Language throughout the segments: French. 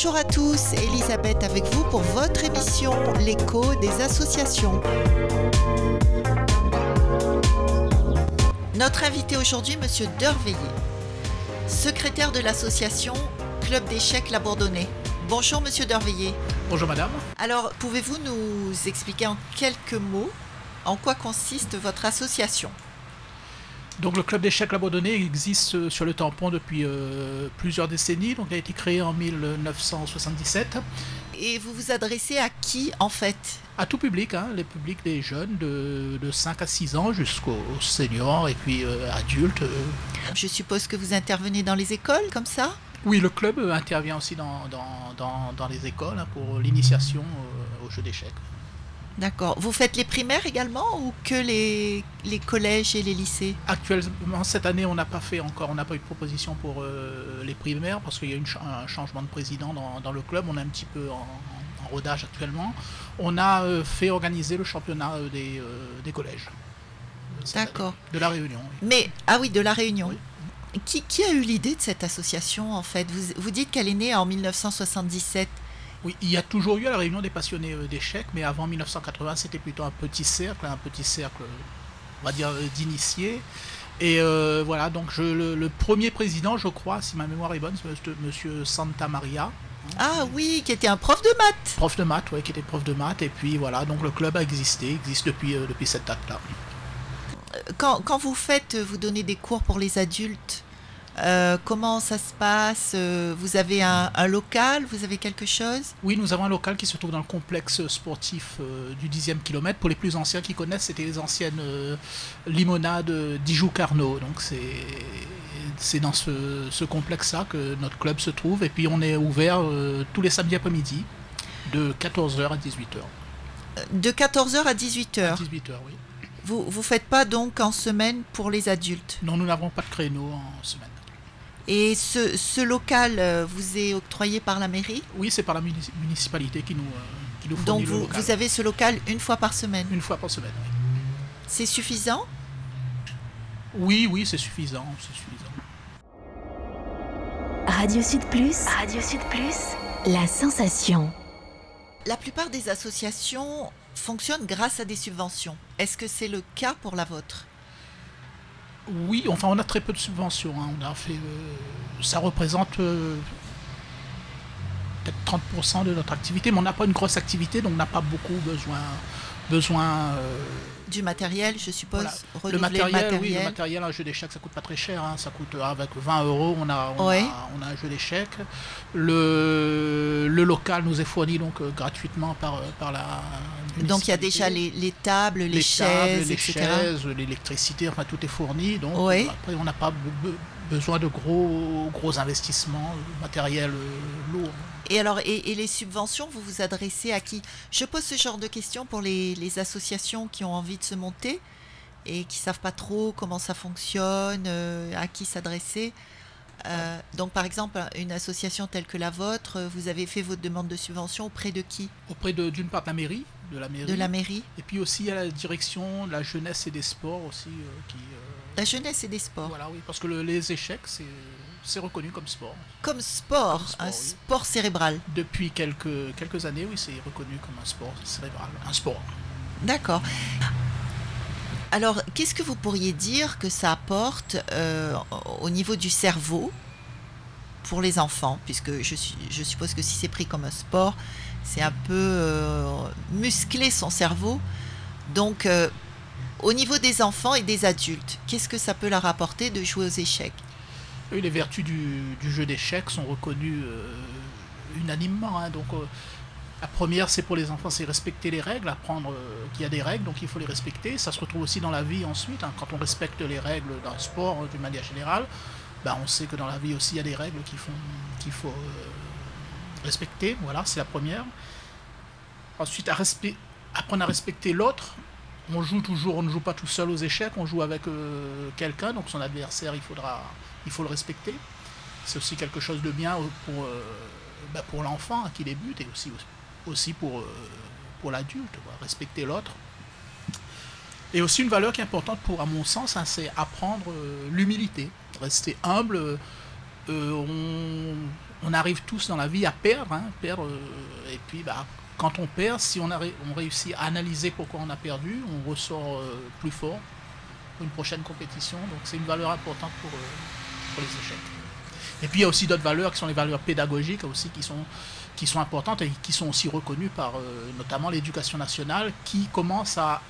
Bonjour à tous, Elisabeth avec vous pour votre émission L'écho des associations. Notre invité aujourd'hui, Monsieur Derveillé, secrétaire de l'association Club d'échecs La Bourdonnais. Bonjour Monsieur Derveillé. Bonjour Madame. Alors, pouvez-vous nous expliquer en quelques mots en quoi consiste votre association? Donc le club d'échecs Labordonnais existe euh, sur le tampon depuis euh, plusieurs décennies, donc il a été créé en 1977. Et vous vous adressez à qui en fait? À tout public, hein, les publics des jeunes de, 5 à 6 ans jusqu'aux seniors et puis euh, adultes. Je suppose que vous intervenez dans les écoles comme ça? Oui, le club intervient aussi dans, dans, les écoles hein, pour l'initiation au jeu d'échecs. D'accord. Vous faites les primaires également ou que les, les collèges et les lycées? Actuellement, cette année, on n'a pas fait encore, on n'a pas eu de proposition pour euh, les primaires parce qu'il y a eu un changement de président dans, le club. On est un petit peu en, rodage actuellement. On a euh, fait organiser le championnat euh, des, des collèges. D'accord. De la Réunion. Mais, ah oui, de la Réunion. Qui, qui, a eu l'idée de cette association en fait? Vous, vous dites qu'elle est née en 1977. Oui, il y a toujours eu à la réunion des passionnés euh, d'échecs, mais avant 1980, c'était plutôt un petit cercle, un petit cercle, on va dire, euh, d'initiés. Et euh, voilà, donc je, le, premier président, je crois, si ma mémoire est bonne, c'est Monsieur Santa Maria. Ah oui, qui était un prof de maths. Prof de maths, oui, qui était prof de maths. Et puis voilà, donc le club a existé, existe depuis, depuis cette date-là. Quand, quand, vous faites, vous donnez des cours pour les adultes, euh, comment ça se passe? Euh, Vous avez un, local? Vous avez quelque chose? Oui, nous avons un local qui se trouve dans le complexe sportif euh, du 10e kilomètre. Pour les plus anciens qui connaissent, c'était les anciennes limonades d'Ijou-Carnot. Donc c'est dans ce, complexe-là que notre club se trouve. Et puis on est ouvert tous les samedis après-midi de 14h à 18h. De 14h à 18h À 18h, oui. Vous ne faites pas donc en semaine pour les adultes? Non, nous n'avons pas de créneau en semaine. Et ce, local euh, vous est octroyé par la mairie Oui, c'est par la municipalité qui nous, euh, qui nous fournit Donc vous, vous avez ce local une fois par semaine Une fois par semaine, oui. C'est suffisant Oui, oui, c'est suffisant, c'est suffisant. Radio Sud Plus, Radio Sud Plus, la sensation. La plupart des associations fonctionnent grâce à des subventions. Est-ce que c'est le cas pour la vôtre oui, enfin on a très peu de subventions. Hein. On a fait, euh, ça représente euh, peut-être 30% de notre activité, mais on n'a pas une grosse activité, donc on n'a pas beaucoup besoin. besoin euh, du matériel, je suppose. Le matériel, oui, le matériel, un jeu d'échecs, ça coûte pas très cher. Hein. Ça coûte avec 20 euros, on a, on, a, un jeu d'échecs. Le, le local nous est fourni donc gratuitement par, par la donc il y a déjà les, tables, les, chaises, les chaises, l'électricité, enfin tout est fourni. Donc après on n'a pas besoin de gros gros investissements matériels euh, lourds. Et alors et, les subventions, vous vous adressez à qui? Je pose ce genre de questions pour les, associations qui ont envie de se monter et qui savent pas trop comment ça fonctionne, euh, à qui s'adresser. Euh, donc, par exemple, une association telle que la vôtre, vous avez fait votre demande de subvention auprès de qui? Auprès d'une part de la mairie, de la mairie. De la mairie. Et puis aussi à la direction de la jeunesse et des sports aussi. Euh, qui, euh, la jeunesse et des sports. Voilà, oui, parce que les échecs, c'est reconnu comme sport. Comme sport, un sport cérébral. Depuis quelques, quelques années, oui, c'est reconnu comme un sport cérébral, un sport. D'accord. Alors, qu'est-ce que vous pourriez dire que ça apporte euh, au niveau du cerveau pour les enfants? Puisque je, je suppose que si c'est pris comme un sport, c'est un peu euh, muscler son cerveau. Donc, euh, au niveau des enfants et des adultes, qu'est-ce que ça peut leur apporter de jouer aux échecs? Les vertus du, jeu d'échecs sont reconnues unanimement. Hein. donc, la première, c'est pour les enfants, c'est respecter les règles, apprendre euh, qu'il y a des règles, donc il faut les respecter. Ça se retrouve aussi dans la vie ensuite. Hein. quand on respecte les règles d'un sport d'une manière générale, ben, on sait que dans la vie aussi, il y a des règles qu'il faut, euh, respecter. Voilà, c'est la première. Ensuite, apprendre à respecter l'autre. On joue toujours, on ne joue pas tout seul aux échecs, on joue avec euh, quelqu'un, donc son adversaire, il, faudra, il faut le respecter. C'est aussi quelque chose de bien pour, ben, pour l'enfant qui débute et aussi aussi pour, euh, pour l'adulte, respecter l'autre. Et aussi une valeur qui est importante pour, à mon sens, hein, c'est apprendre euh, l'humilité, rester humble. Euh, on arrive tous dans la vie à perdre, hein, perdre euh, et puis bah, quand on perd, si on, a, on réussit à analyser pourquoi on a perdu, on ressort euh, plus fort pour une prochaine compétition. Donc c'est une valeur importante pour, euh, pour les échecs. Et puis il y a aussi d'autres valeurs qui sont les valeurs pédagogiques aussi qui sont, qui sont importantes et qui sont aussi reconnues par notamment l'éducation nationale qui commence à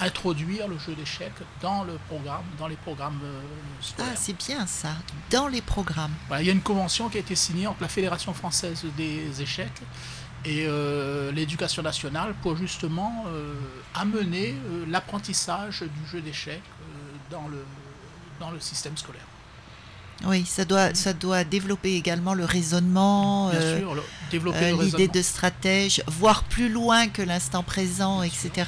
introduire le jeu d'échecs dans le programme, dans les programmes euh, scolaires. Ah, c'est bien ça, dans les programmes. il y a une convention qui a été signée entre la Fédération française des échecs et euh, l'éducation nationale pour justement euh, amener l'apprentissage du jeu d'échecs dans, le, dans le système scolaire. Oui, ça doit, ça doit développer également le raisonnement, l'idée de stratège, voir plus loin que l'instant présent, etc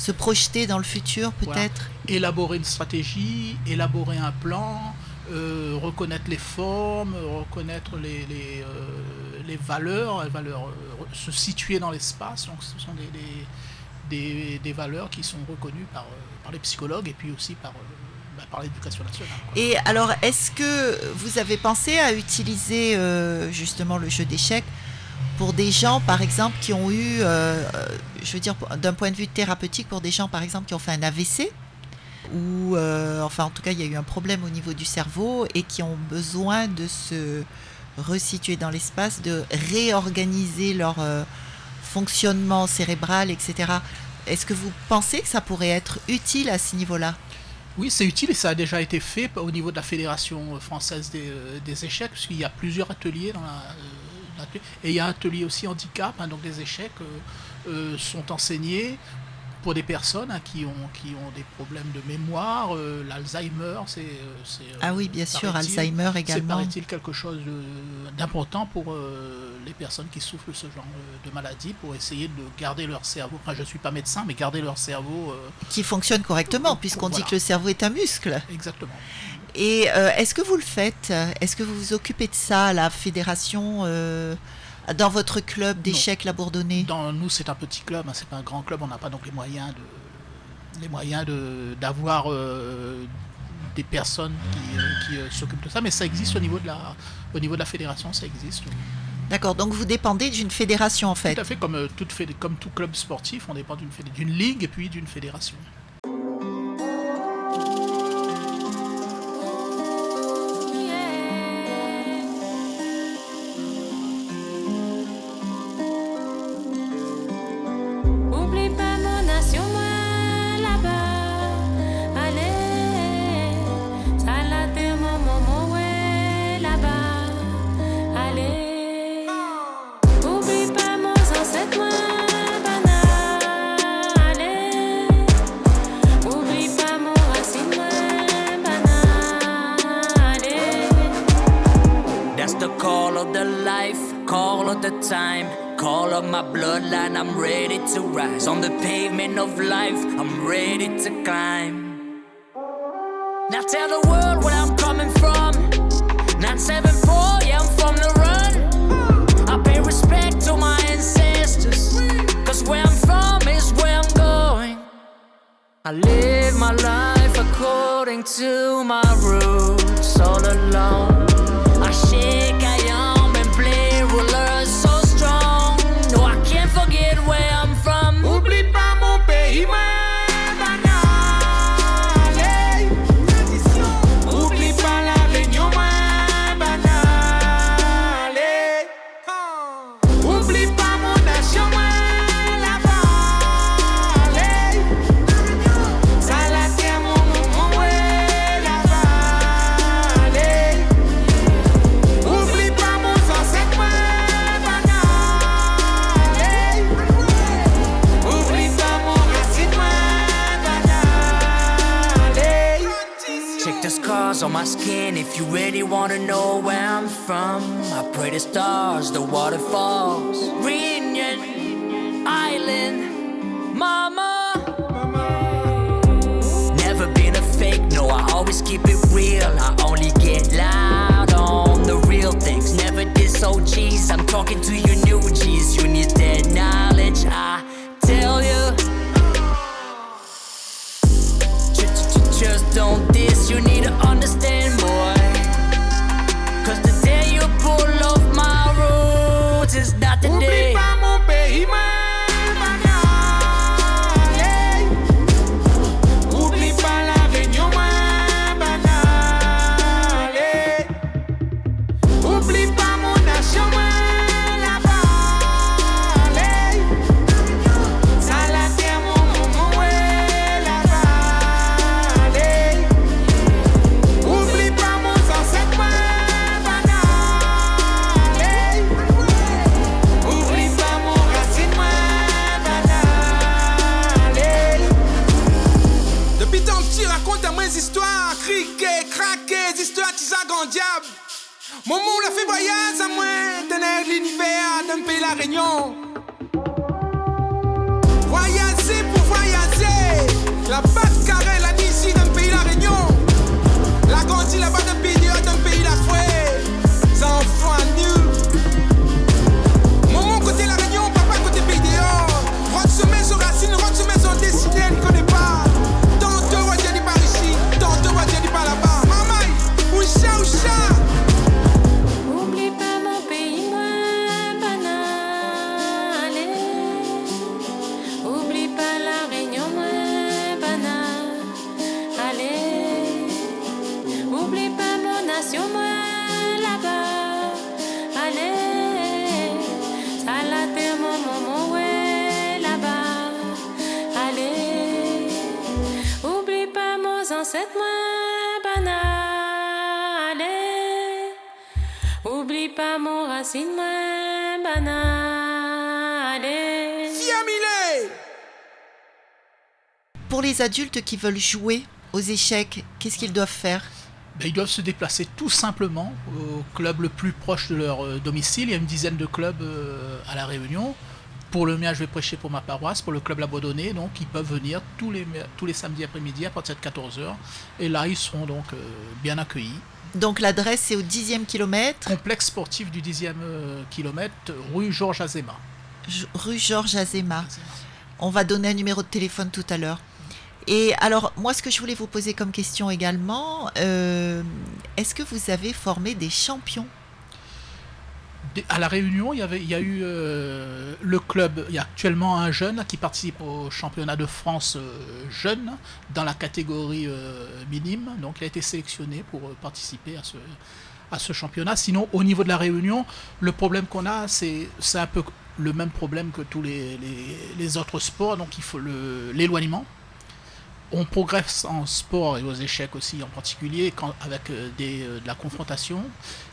se projeter dans le futur peut-être. Élaborer une stratégie, élaborer un plan, euh, reconnaître les formes, reconnaître les, les, euh, les valeurs, euh, se situer dans l'espace. Donc ce sont des, des, valeurs qui sont reconnues par, par les psychologues et puis aussi par, bah, par l'éducation nationale. Et alors, est-ce que vous avez pensé à utiliser justement le jeu d'échecs pour des gens, par exemple, qui ont eu, euh, je veux dire, d'un point de vue thérapeutique, pour des gens, par exemple, qui ont fait un AVC, ou, euh, enfin, en tout cas, il y a eu un problème au niveau du cerveau et qui ont besoin de se resituer dans l'espace, de réorganiser leur euh, fonctionnement cérébral, etc. Est-ce que vous pensez que ça pourrait être utile à ce niveau-là? Oui, c'est utile et ça a déjà été fait au niveau de la Fédération française des, des échecs, puisqu'il y a plusieurs ateliers dans la, et il y a un atelier aussi handicap, hein, donc des échecs euh, euh, sont enseignés pour des personnes hein, qui, ont, qui ont des problèmes de mémoire, euh, l'Alzheimer, c'est... ah oui, bien sûr, Alzheimer également. C'est, il quelque chose d'important pour les personnes qui souffrent de ce genre de maladie, pour essayer de garder leur cerveau, enfin je ne suis pas médecin, mais garder leur cerveau... qui fonctionne correctement, puisqu'on dit que le cerveau est un muscle. Exactement. Et euh, est-ce que vous le faites? Est-ce que vous vous occupez de ça la fédération euh, dans votre club d'échecs la Bourdonnais Dans nous, c'est un petit club, hein, c'est pas un grand club. On n'a pas donc les moyens de les moyens de d'avoir euh, des personnes qui, s'occupent de ça, mais ça existe au niveau de la au niveau de la fédération, ça existe. D'accord, donc vous dépendez d'une fédération en fait. Tout à fait, comme, toute, comme tout club sportif, on dépend d'une ligue et puis d'une fédération. time. Call up my bloodline, I'm ready to rise. On the pavement of life, I'm ready to climb. Now tell the world where I'm coming from. 974, yeah, I'm from the run. I pay respect to my ancestors. Cause where I'm from is where I'm going. I live my life according to my rules. scars on my skin. If you really wanna know where I'm from, I pray the stars, the waterfalls, Reunion Island, Mama. Mama. Never been a fake, no, I always keep it real. I only get loud on the real things. Never diss OGs, I'm talking to you new G's. You need that knowledge, I just don't diss. You need to understand, boy. Cause the day you pull off my roots is not. Voyage à moi, tenir l'univers d'un pays la Réunion. Oublie pas mon racine, banale. Fiamilé. Pour les adultes qui veulent jouer aux échecs, qu'est-ce qu'ils doivent faire? Ben, ils doivent se déplacer tout simplement au club le plus proche de leur euh, domicile. Il y a une dizaine de clubs euh, à La Réunion. Pour le mien, je vais prêcher pour ma paroisse, pour le club Labandonné. Donc, ils peuvent venir tous les, tous les samedis après-midi à partir de 14h. Et là, ils seront donc euh, bien accueillis. Donc l'adresse c'est au 10e kilomètre, Complexe sportif du 10e euh, kilomètre, rue Georges Azema. J- rue Georges Azéma. On va donner un numéro de téléphone tout à l'heure. Et alors, moi, ce que je voulais vous poser comme question également, euh, est-ce que vous avez formé des champions? À la Réunion, il y, avait, il y a eu euh, le club. Il y a actuellement un jeune qui participe au championnat de France euh, jeune dans la catégorie euh, minime. Donc, il a été sélectionné pour participer à ce, championnat. Sinon, au niveau de la Réunion, le problème qu'on a, c'est un peu le même problème que tous les, autres sports. Donc, il faut l'éloignement. On progresse en sport et aux échecs aussi en particulier quand, avec euh, des, euh, de la confrontation.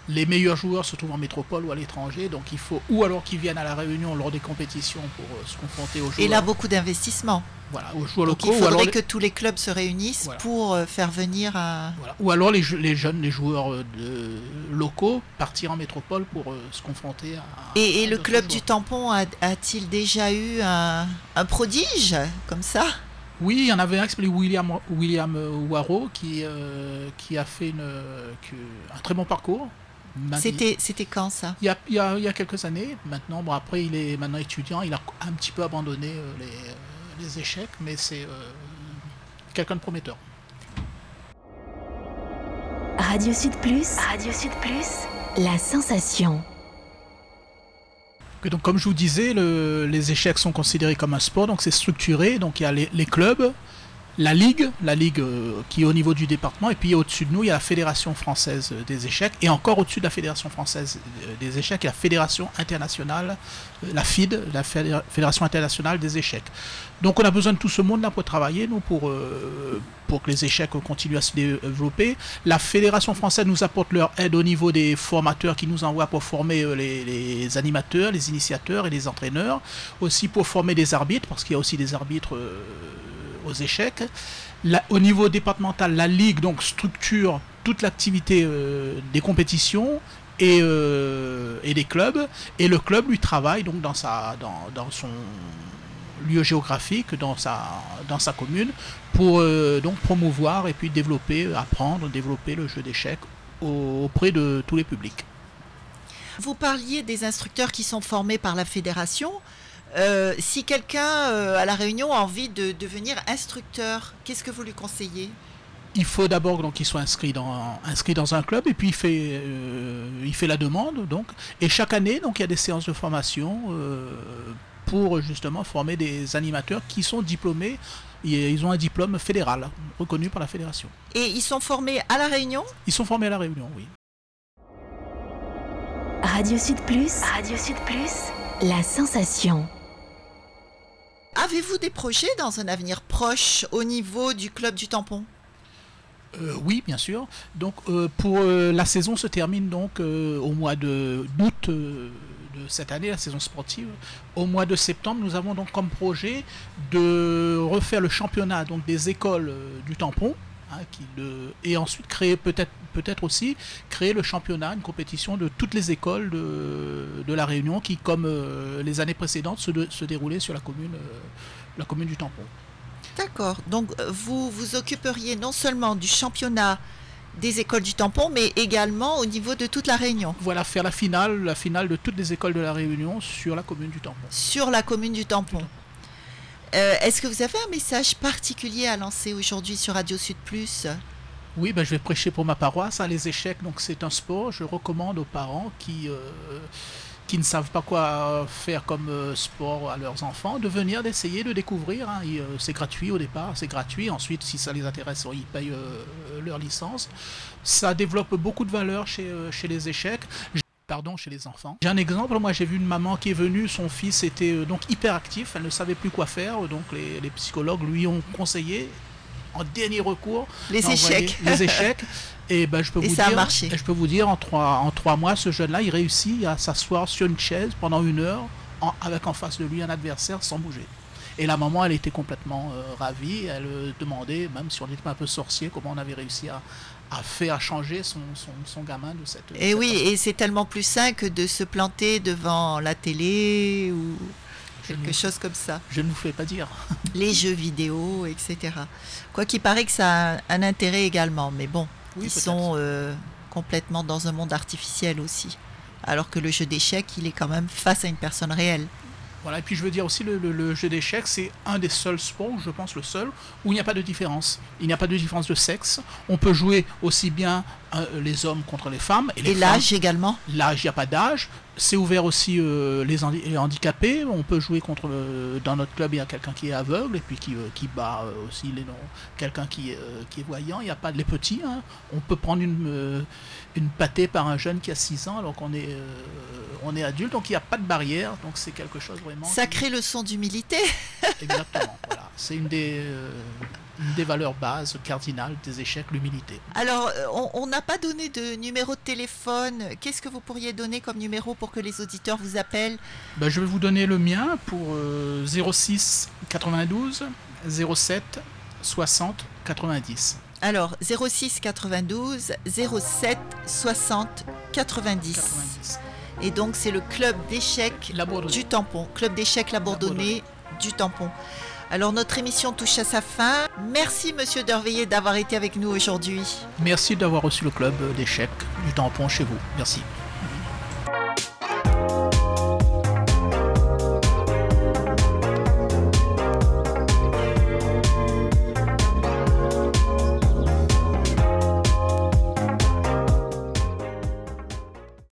Les meilleurs joueurs se trouvent en métropole ou à l'étranger, donc il faut ou alors qu'ils viennent à la Réunion lors des compétitions pour euh, se confronter aux joueurs, Et là, beaucoup d'investissements. voilà, aux joueurs Donc locaux, il ou alors, faudrait les- que tous les clubs se réunissent Voilà. pour faire venir un... voilà. ou alors les, je- les jeunes, les joueurs de- locaux partir en métropole pour se confronter à. Et, et à le club joueurs. du tampon a-t-il déjà eu un, un prodige comme ça? Oui, il y en avait un qui s'appelait William, William euh, Waro qui, euh, qui a fait une, un très bon parcours. C'était c'était quand ça? Il y, a, il, y a, il y a quelques années, maintenant, bon, après il est maintenant étudiant, il a un petit peu abandonné euh, les, euh, les échecs, mais c'est euh, quelqu'un de prometteur. Radio Sud Plus, Radio Sud Plus, la sensation. Et donc, comme je vous disais, le- les échecs sont considérés comme un sport, donc c'est structuré. Donc, il y a les clubs, la ligue, la ligue euh, qui est au niveau du département, et puis au-dessus de nous, il y a la Fédération française des échecs, et encore au-dessus de la Fédération française euh, des échecs, il y a la Fédération internationale, euh, la FID, la Fédé- Fédération internationale des échecs. Donc, on a besoin de tout ce monde-là pour travailler, nous, pour, pour que les échecs continuent à se développer. La Fédération française nous apporte leur aide au niveau des formateurs qui nous envoient pour former les, animateurs, les initiateurs et les entraîneurs. Aussi pour former des arbitres, parce qu'il y a aussi des arbitres aux échecs. Au niveau départemental, la Ligue donc, structure toute l'activité euh, des compétitions et, euh, et des clubs. Et le club lui travaille donc dans, sa, dans, dans son lieu géographique, dans sa, dans sa commune, pour euh, donc promouvoir et puis développer, apprendre, développer le jeu d'échecs au- auprès de tous les publics. Vous parliez des instructeurs qui sont formés par la fédération. Euh, si quelqu'un euh, à la Réunion a envie de devenir instructeur, qu'est-ce que vous lui conseillez? Il faut d'abord donc qu'il soit inscrit dans, inscrit dans un club et puis il fait, euh, il fait la demande. Donc, et chaque année, donc, il y a des séances de formation euh, pour justement former des animateurs qui sont diplômés. Et Ils ont un diplôme fédéral reconnu par la fédération. Et ils sont formés à la Réunion? Ils sont formés à la Réunion, oui. Radio Sud Plus, Radio Sud Plus, la sensation. Avez-vous des projets dans un avenir proche au niveau du club du tampon? Euh, oui, bien sûr. Donc, euh, pour euh, la saison se termine donc au mois de d'août de cette année, la saison sportive. Au mois de septembre, nous avons donc comme projet de refaire le championnat donc des écoles du tampon hein, qui et ensuite créer peut-être peut-être aussi créer le championnat, une compétition de toutes les écoles de, de la Réunion qui, comme euh, les années précédentes, se, de- se déroulaient sur la commune, euh, la commune du Tampon. D'accord. Donc euh, vous vous occuperiez non seulement du championnat des écoles du tampon, mais également au niveau de toute la Réunion, Voilà, faire la finale, la finale de toutes les écoles de la Réunion sur la commune du Tampon. sur la commune du tampon. Euh, Est-ce que vous avez un message particulier à lancer aujourd'hui sur Radio Sud Plus? Oui, ben, je vais prêcher pour ma paroisse. hein, les échecs, donc c'est un sport. Je recommande aux parents qui, euh, ne savent pas quoi faire comme euh, sport à leurs enfants de venir d'essayer de découvrir. hein. Euh, c'est gratuit au départ, c'est gratuit. Ensuite, si ça les intéresse, ils payent euh, leur licence. Ça développe beaucoup de valeur chez, euh, les échecs. Pardon, chez les enfants. J'ai un exemple, moi j'ai vu une maman qui est venue, son fils était euh, donc hyperactif, elle ne savait plus quoi faire, donc les psychologues lui ont conseillé, en dernier recours, Les échecs. Les échecs. Et ben, je peux Et vous ça a dire, marché. je peux vous dire, en trois, en trois mois, ce jeune-là, il réussit à s'asseoir sur une chaise pendant une heure, en- avec en face de lui un adversaire sans bouger. Et la maman, elle était complètement euh, ravie. Elle euh, demandait, même si on était un peu sorcier, comment on avait réussi à, à faire changer son, son, son gamin de cette. Et cette oui, et c'est tellement plus sain que de se planter devant la télé ou quelque chose comme ça. Je ne vous fais pas dire. Les jeux vidéo, etc. Quoi qu'il paraît que ça a un intérêt également, mais bon, Oui, ils sont euh, complètement dans un monde artificiel aussi. Alors que le jeu d'échecs, il est quand même face à une personne réelle. Voilà, et puis je veux dire aussi, le, le- le jeu d'échecs, c'est un des seuls sports, je pense le seul, où il n'y a pas de différence. Il n'y a pas de différence de sexe. On peut jouer aussi bien les hommes contre les femmes. Et, les Et l'âge également L'âge, il n'y a pas d'âge. C'est ouvert aussi euh, les, handi- les handicapés. On peut jouer contre. le- dans notre club, il y a quelqu'un qui est aveugle et puis qui, euh, qui bat euh, aussi les non. Quelqu'un qui, est, euh, qui est voyant. Il n'y a pas de les petits. hein. On peut prendre une, euh, une pâtée par un jeune qui a 6 ans alors qu'on est, euh, on est adulte. Donc il n'y a pas de barrière. Donc c'est quelque chose vraiment. qui- Sacrée leçon d'humilité. Exactement. voilà. C'est une des, euh, une des valeurs bases cardinales des échecs, l'humilité. Alors, euh, on- n'a pas donné de numéro de téléphone. Qu'est-ce que vous pourriez donner comme numéro pour que les auditeurs vous appellent? Ben, je vais vous donner le mien pour euh, 06 92 07 60 90. Alors, 06 92 07 60 90. 90. Et donc, c'est le club d'échecs du tampon. Club d'échecs La Bourdonnais du tampon. Alors, notre émission touche à sa fin. Merci, monsieur Derveillé, d'avoir été avec nous aujourd'hui. Merci d'avoir reçu le club d'échecs du tampon chez vous. Merci.